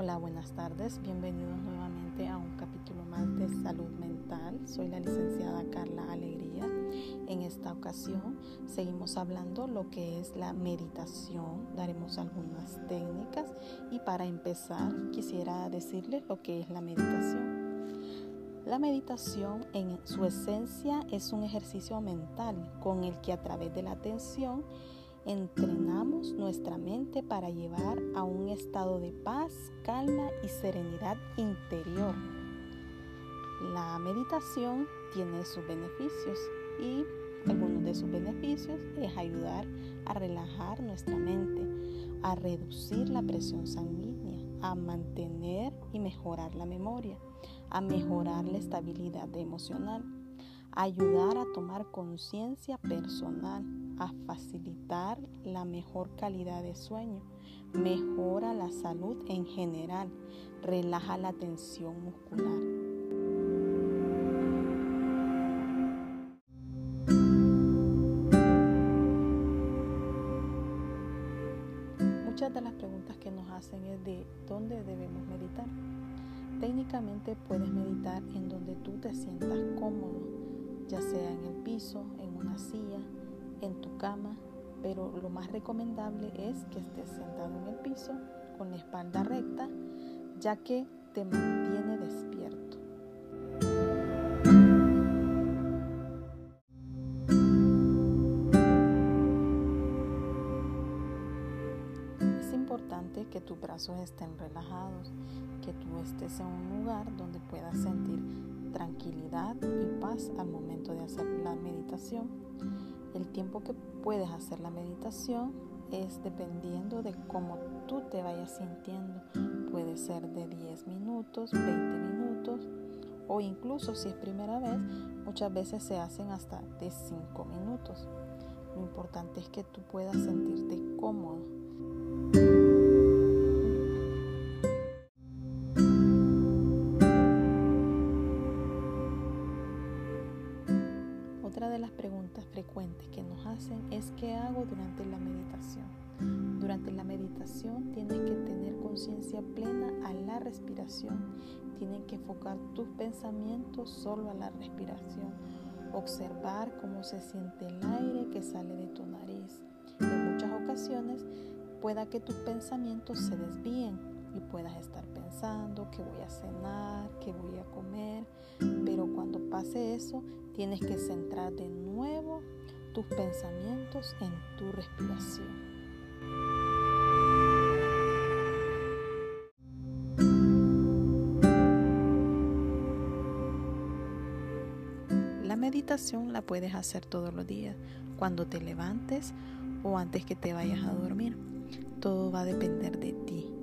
Hola, buenas tardes. Bienvenidos nuevamente a un capítulo más de salud mental. Soy la licenciada Carla Alegría. En esta ocasión seguimos hablando lo que es la meditación. Daremos algunas técnicas y para empezar quisiera decirles lo que es la meditación. La meditación en su esencia es un ejercicio mental con el que a través de la atención entrenamos nuestra mente para llevar a un estado de paz, calma y serenidad interior. La meditación tiene sus beneficios y algunos de sus beneficios es ayudar a relajar nuestra mente, a reducir la presión sanguínea, a mantener y mejorar la memoria, a mejorar la estabilidad emocional ayudar a tomar conciencia personal, a facilitar la mejor calidad de sueño, mejora la salud en general, relaja la tensión muscular. Muchas de las preguntas que nos hacen es de dónde debemos meditar. Técnicamente puedes meditar en donde tú te sientas cómodo, ya sea en el piso, en una silla, en tu cama, pero lo más recomendable es que estés sentado en el piso con la espalda recta, ya que te mantiene despierto. Es importante que tus brazos estén relajados, que tú estés en un lugar donde puedas sentir tranquilidad y paz al momento de hacer la meditación. El tiempo que puedes hacer la meditación es dependiendo de cómo tú te vayas sintiendo. Puede ser de 10 minutos, 20 minutos o incluso si es primera vez, muchas veces se hacen hasta de 5 minutos. Lo importante es que tú puedas sentirte cómodo las preguntas frecuentes que nos hacen es ¿qué hago durante la meditación? Durante la meditación tienes que tener conciencia plena a la respiración. Tienes que enfocar tus pensamientos solo a la respiración. Observar cómo se siente el aire que sale de tu nariz. En muchas ocasiones pueda que tus pensamientos se desvíen y puedas estar pensando que voy a cenar, que voy a comer, pero cuando pase eso tienes que centrar de nuevo tus pensamientos en tu respiración. La meditación la puedes hacer todos los días, cuando te levantes o antes que te vayas a dormir. Todo va a depender de ti.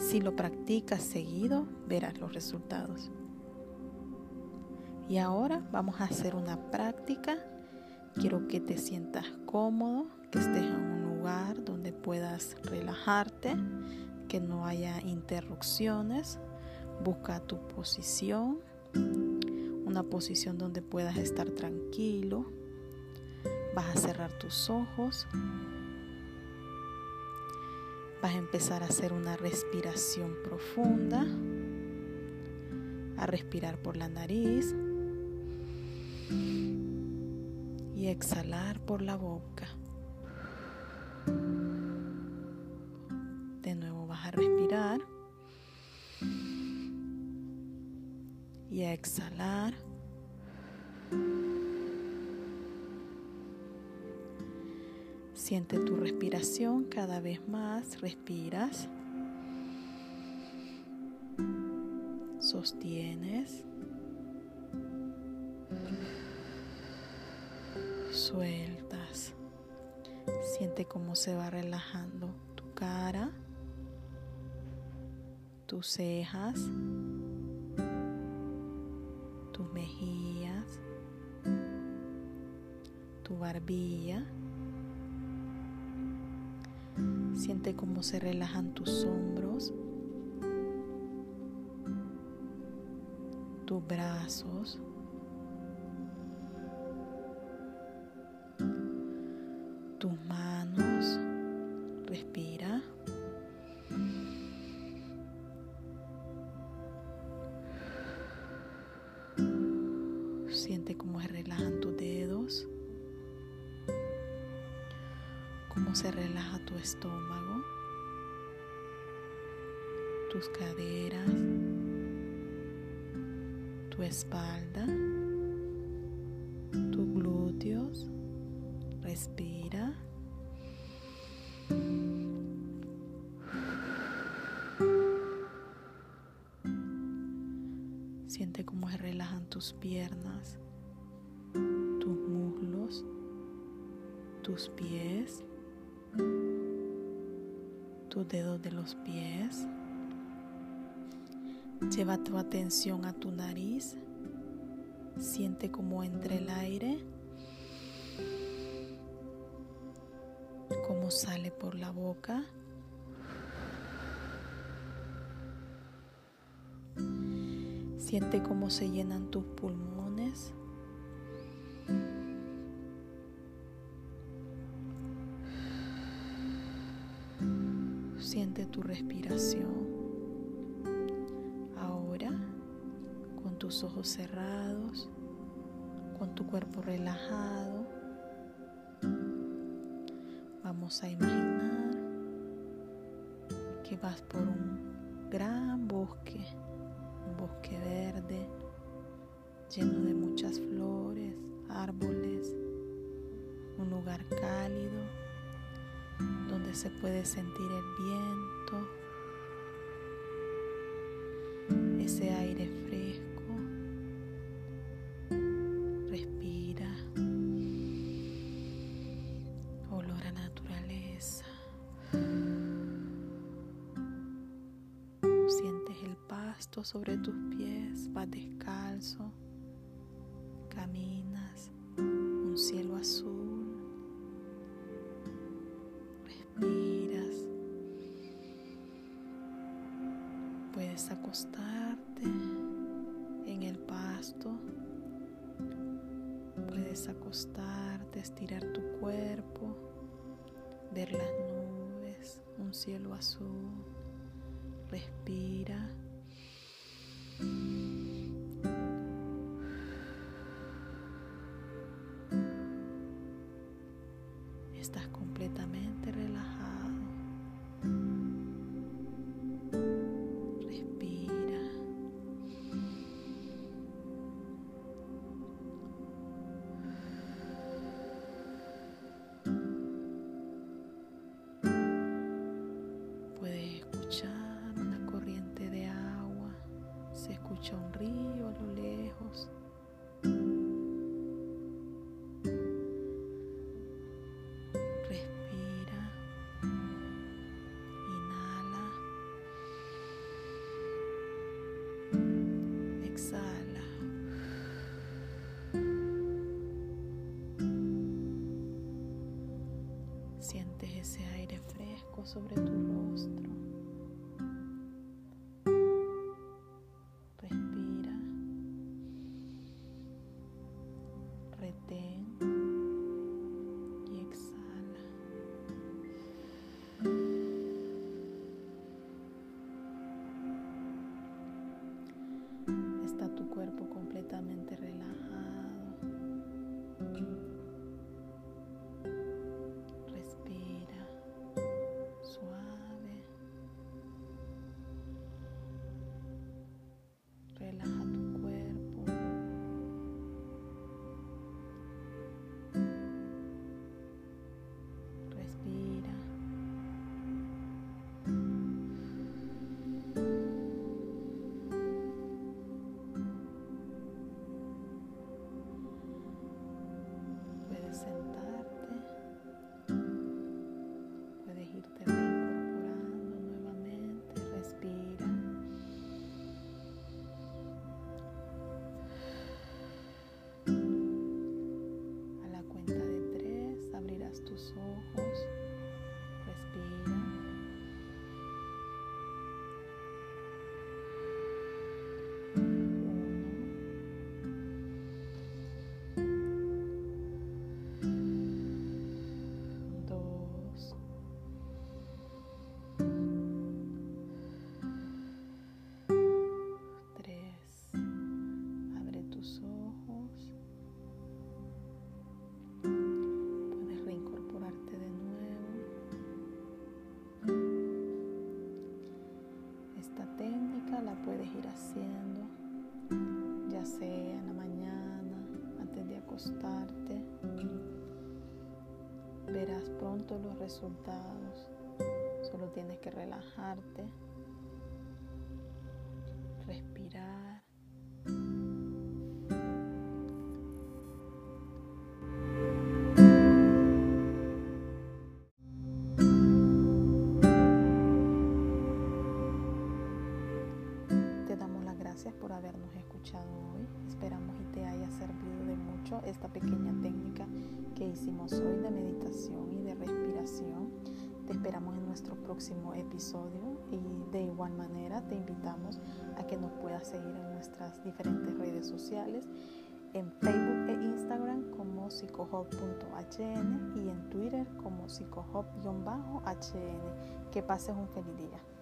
Si lo practicas seguido, verás los resultados. Y ahora vamos a hacer una práctica. Quiero que te sientas cómodo, que estés en un lugar donde puedas relajarte, que no haya interrupciones. Busca tu posición, una posición donde puedas estar tranquilo. Vas a cerrar tus ojos Vas a empezar a hacer una respiración profunda, a respirar por la nariz y exhalar por la boca. De nuevo vas a respirar y exhalar. Siente tu respiración cada vez más. Respiras. Sostienes. Sueltas. Siente cómo se va relajando tu cara, tus cejas, tus mejillas, tu barbilla. Siente cómo se relajan tus hombros, tus brazos, tus manos. Respira. Se relaja tu estómago, tus caderas, tu espalda, tus glúteos. Respira. Siente cómo se relajan tus piernas, tus muslos, tus pies, tus dedos de los pies. Lleva tu atención a tu nariz. Siente cómo entra el aire, cómo sale por la boca. Siente cómo se llenan tus pulmones. Siente tu respiración. Ahora, con tus ojos cerrados, con tu cuerpo relajado, vamos a imaginar que vas por un gran bosque bosque verde lleno de muchas flores, árboles, un lugar cálido se puede sentir el viento, ese aire fresco. Respira. Olor a naturaleza. sobre tus pies, vas descalzo, caminas, un cielo azul, puedes acostarte en el pasto, puedes acostarte, estirar tu cuerpo, ver las nubes, un cielo azul, respira. Ese aire fresco sobre tu rostro. esta técnica la puedes ir haciendo, ya sea en la mañana, antes de acostarte. Verás pronto los resultados. Solo tienes que relajarte escuchado hoy. Esperamos y te haya servido de mucho esta pequeña técnica que hicimos hoy de meditación y de respiración. Te esperamos en nuestro próximo episodio y de igual manera te invitamos a que nos puedas seguir en nuestras diferentes redes sociales, en Facebook e Instagram como psicohub.hn y en Twitter como psicohub-hn. Que pases un feliz día.